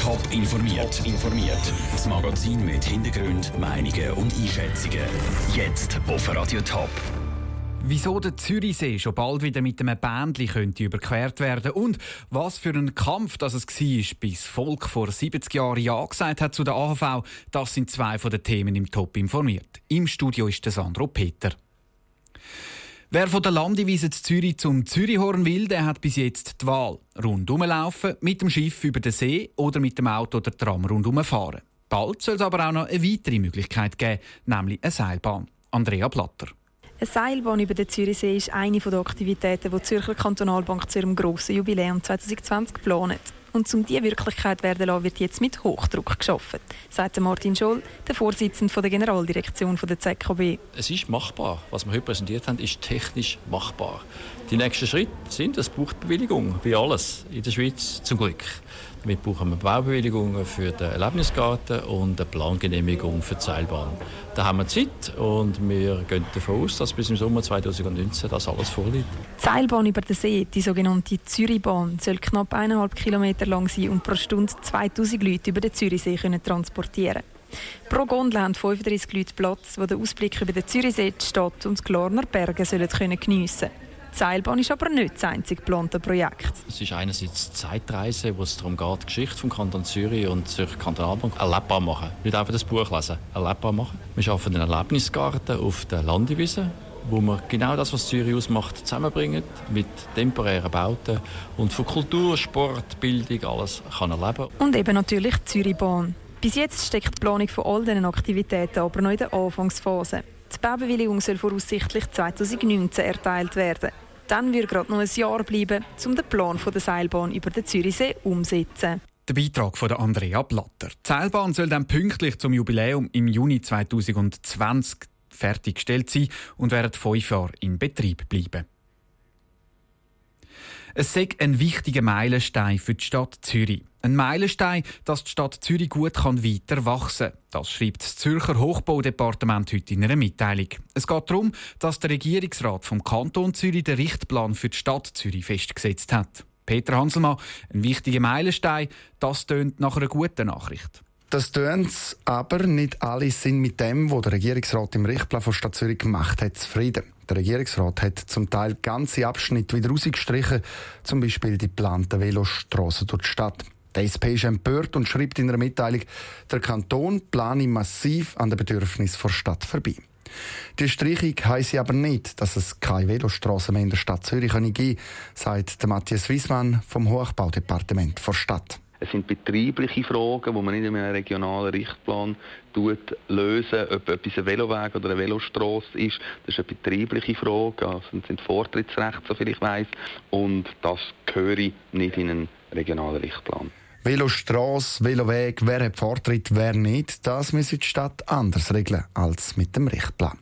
Top informiert. informiert. Das Magazin mit Hintergrund, Meinungen und Einschätzungen. Jetzt auf Radio Top. Wieso der Zürichsee schon bald wieder mit einem Bändli könnte überquert werden und was für ein Kampf das es war, bis Volk vor 70 Jahren Ja gesagt hat zu der AHV, das sind zwei von den Themen im Top informiert. Im Studio ist der Sandro Peter. Wer von der Landewiese Zürich zum Zürichhorn will, der hat bis jetzt die Wahl. Rundum laufen, mit dem Schiff über den See oder mit dem Auto oder Tram rundum fahren. Bald soll es aber auch noch eine weitere Möglichkeit geben, nämlich eine Seilbahn. Andrea Platter. Eine Seilbahn über den Zürichsee ist eine der Aktivitäten, die die Zürcher Kantonalbank zu ihrem grossen Jubiläum 2020 plant. Und um diese Wirklichkeit werden lassen, wird jetzt mit Hochdruck geschaffen, sagt Martin Scholl, der Vorsitzende der Generaldirektion der ZKB. Es ist machbar. Was wir heute präsentiert haben, ist technisch machbar. Die nächsten Schritte sind, es braucht Bewilligung, wie alles in der Schweiz, zum Glück. Damit brauchen wir Baubewilligungen für den Erlebnisgarten und eine Plangenehmigung für die Seilbahn. Da haben wir Zeit und wir gehen davon aus, dass bis im Sommer 2019 das alles vorliegt. Die Seilbahn über den See, die sogenannte Zürichbahn, soll knapp eineinhalb Kilometer lang sein und pro Stunde 2000 Leute über den Zürichsee können transportieren Pro Gondel haben 35 Leute Platz, die den Ausblick über den Zürichsee, die Stadt und die Glarner Berge sollen geniessen können. Die Seilbahn ist aber nicht das einzige geplante Projekt. Es ist einerseits Zeitreise, wo es darum geht, die Geschichte vom Kanton Zürich und Zürich Kantonalbank erlebbar machen. Nicht einfach das Buch lesen, erlebbar machen. Wir schaffen einen Erlebnisgarten auf der Landewiese wo wir genau das, was Zürich ausmacht, zusammenbringen mit temporären Bauten und von Kultur, Sport, Bildung alles kann erleben. Und eben natürlich die Zürichbahn. Bis jetzt steckt die Planung von all diesen Aktivitäten aber noch in der Anfangsphase. Die Baubewilligung soll voraussichtlich 2019 erteilt werden. Dann wird gerade noch ein Jahr bleiben, um den Plan der Seilbahn über den Zürichsee umzusetzen. Der Beitrag von Andrea Blatter. Die Seilbahn soll dann pünktlich zum Jubiläum im Juni 2020 fertiggestellt sein und während fünf Jahre in Betrieb bleiben. Es ist ein wichtiger Meilenstein für die Stadt Zürich. Ein Meilenstein, dass die Stadt Zürich gut weiter wachsen kann. Das schreibt das Zürcher Hochbaudepartement heute in einer Mitteilung. Es geht darum, dass der Regierungsrat vom Kanton Zürich den Richtplan für die Stadt Zürich festgesetzt hat. Peter Hanselmann, ein wichtiger Meilenstein, das tönt nach einer guten Nachricht. Das tönt aber nicht alle sind mit dem, was der Regierungsrat im Richtplan von Stadt Zürich gemacht hat, zufrieden. Der Regierungsrat hat zum Teil ganze Abschnitte wieder rausgestrichen, zum Beispiel die geplanten Velostrassen durch die Stadt. Die SP ist empört und schreibt in einer Mitteilung, der Kanton plane massiv an den Bedürfnissen der Stadt vorbei. Die Streichung heisse aber nicht, dass es keine Velostrassen mehr in der Stadt Zürich geben könne, sagt Matthias Wiesmann vom Hochbaudepartement der Stadt. Es sind betriebliche Fragen, die man nicht in einem regionalen Richtplan tut, lösen, ob etwas ein Veloweg oder eine Velostrasse ist. Das ist eine betriebliche Frage. Also das sind Vortrittsrechte, soviel ich weiß. Und das gehöre nicht in einen regionalen Richtplan. Velostrasse, Veloweg, wer hat Vortritt, wer nicht, das müsse die Stadt anders regeln als mit dem Richtplan.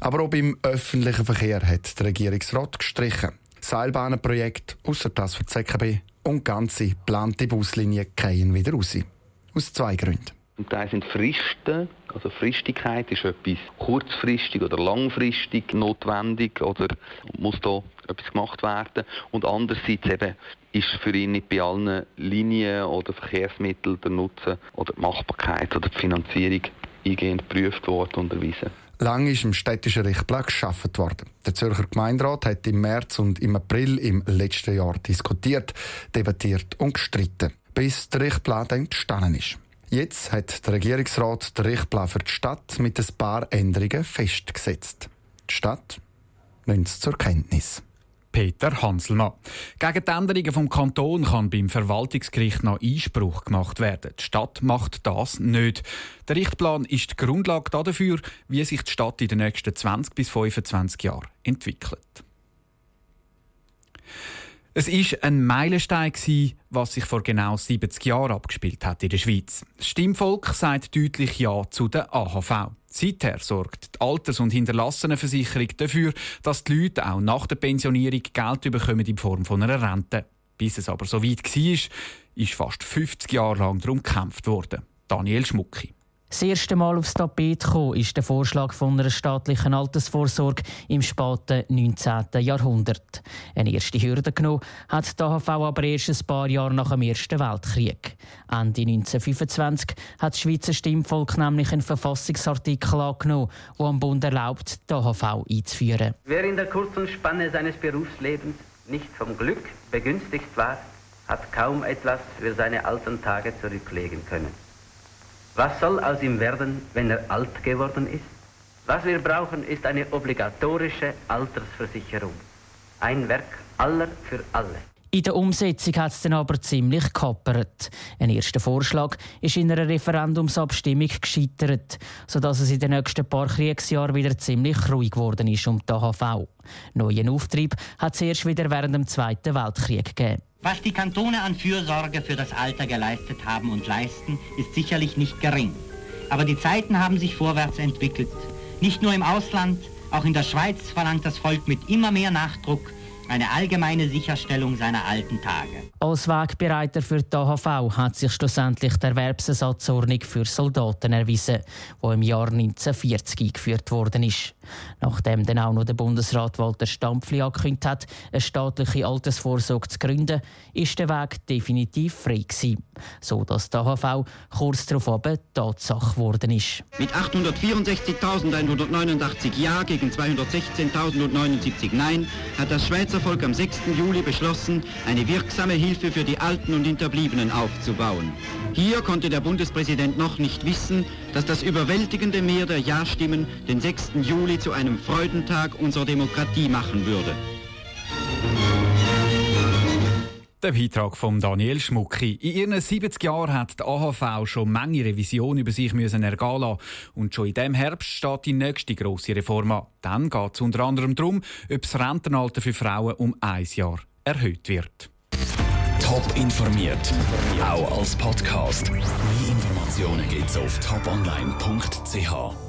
Aber auch beim öffentlichen Verkehr hat der Regierungsrat gestrichen. Seilbahnenprojekt, außer das für die ZKB und ganze geplante Buslinien gehen wieder raus. Aus zwei Gründen. Und da sind Fristen, also Fristigkeit ist etwas kurzfristig oder langfristig notwendig oder muss da etwas gemacht werden. Und andererseits eben ist für ihn nicht bei allen Linien oder Verkehrsmitteln der Nutzen oder die Machbarkeit oder die Finanzierung eingehend geprüft worden und erwiesen. Lang ist im städtischen Richtplan geschaffen worden. Der Zürcher Gemeinderat hat im März und im April im letzten Jahr diskutiert, debattiert und gestritten, bis der Richtplan entstanden ist. Jetzt hat der Regierungsrat den Richtplan für die Stadt mit ein paar Änderungen festgesetzt. Die Stadt nimmt es zur Kenntnis. Peter Hanselmann. Gegen die Änderungen vom Kanton kann beim Verwaltungsgericht noch Einspruch gemacht werden. Die Stadt macht das nicht. Der Richtplan ist die Grundlage dafür, wie sich die Stadt in den nächsten 20 bis 25 Jahren entwickelt. Es ist ein Meilenstein, was sich vor genau 70 Jahren abgespielt hat in der Schweiz. Das Stimmvolk sagt deutlich Ja zu der AHV. Seither sorgt die Alters- und Hinterlassenenversicherung dafür, dass die Leute auch nach der Pensionierung Geld bekommen in Form von einer Rente. Bis es aber so weit war, ist fast 50 Jahre lang darum gekämpft worden. Daniel Schmucki. Das erste Mal aufs Tapet gekommen ist der Vorschlag von einer staatlichen Altersvorsorge im späten 19. Jahrhundert. Eine erste Hürde genommen hat die AHV aber erst ein paar Jahre nach dem Ersten Weltkrieg. Ende 1925 hat das Schweizer Stimmvolk nämlich einen Verfassungsartikel angenommen, der am Bund erlaubt, die AHV einzuführen. Wer in der kurzen Spanne seines Berufslebens nicht vom Glück begünstigt war, hat kaum etwas für seine alten Tage zurücklegen können. Was soll aus ihm werden, wenn er alt geworden ist? Was wir brauchen, ist eine obligatorische Altersversicherung. Ein Werk aller für alle. In der Umsetzung hat es dann aber ziemlich kappert. Ein erster Vorschlag ist in einer Referendumsabstimmung gescheitert, sodass es in den nächsten paar Kriegsjahren wieder ziemlich ruhig geworden ist um die AHV. Neuen Auftrieb hat es erst wieder während dem Zweiten Weltkrieg gegeben. Was die Kantone an Fürsorge für das Alter geleistet haben und leisten, ist sicherlich nicht gering. Aber die Zeiten haben sich vorwärts entwickelt. Nicht nur im Ausland, auch in der Schweiz verlangt das Volk mit immer mehr Nachdruck eine allgemeine Sicherstellung seiner alten Tage. Als Wegbereiter für die AHV hat sich schlussendlich die Erwerbsersatzordnung für Soldaten erwiesen, die im Jahr 1940 eingeführt worden ist. Nachdem dann auch noch der Bundesrat Walter Stampfli angekündigt hat, eine staatliche Altersvorsorge zu gründen, ist der Weg definitiv frei gewesen, so dass die AHV kurz darauf aber Tatsache geworden ist. Mit 864.189 Ja gegen 216.079 Nein hat das Schweizer Volk am 6. Juli beschlossen, eine wirksame Hilfe für die Alten und Hinterbliebenen aufzubauen. Hier konnte der Bundespräsident noch nicht wissen, dass das überwältigende Mehr der Ja-Stimmen den 6. Juli zu einem Freudentag unserer Demokratie machen würde. Der Beitrag von Daniel Schmucki. In ihren 70 Jahren hat die AHV schon Menge Revisionen über sich müssen ergehen lassen. Und schon in diesem Herbst steht die nächste grosse Reform an. Dann geht es unter anderem darum, ob das Rentenalter für Frauen um ein Jahr erhöht wird. Top informiert, auch als Podcast. Mehr Informationen gibt es auf toponline.ch.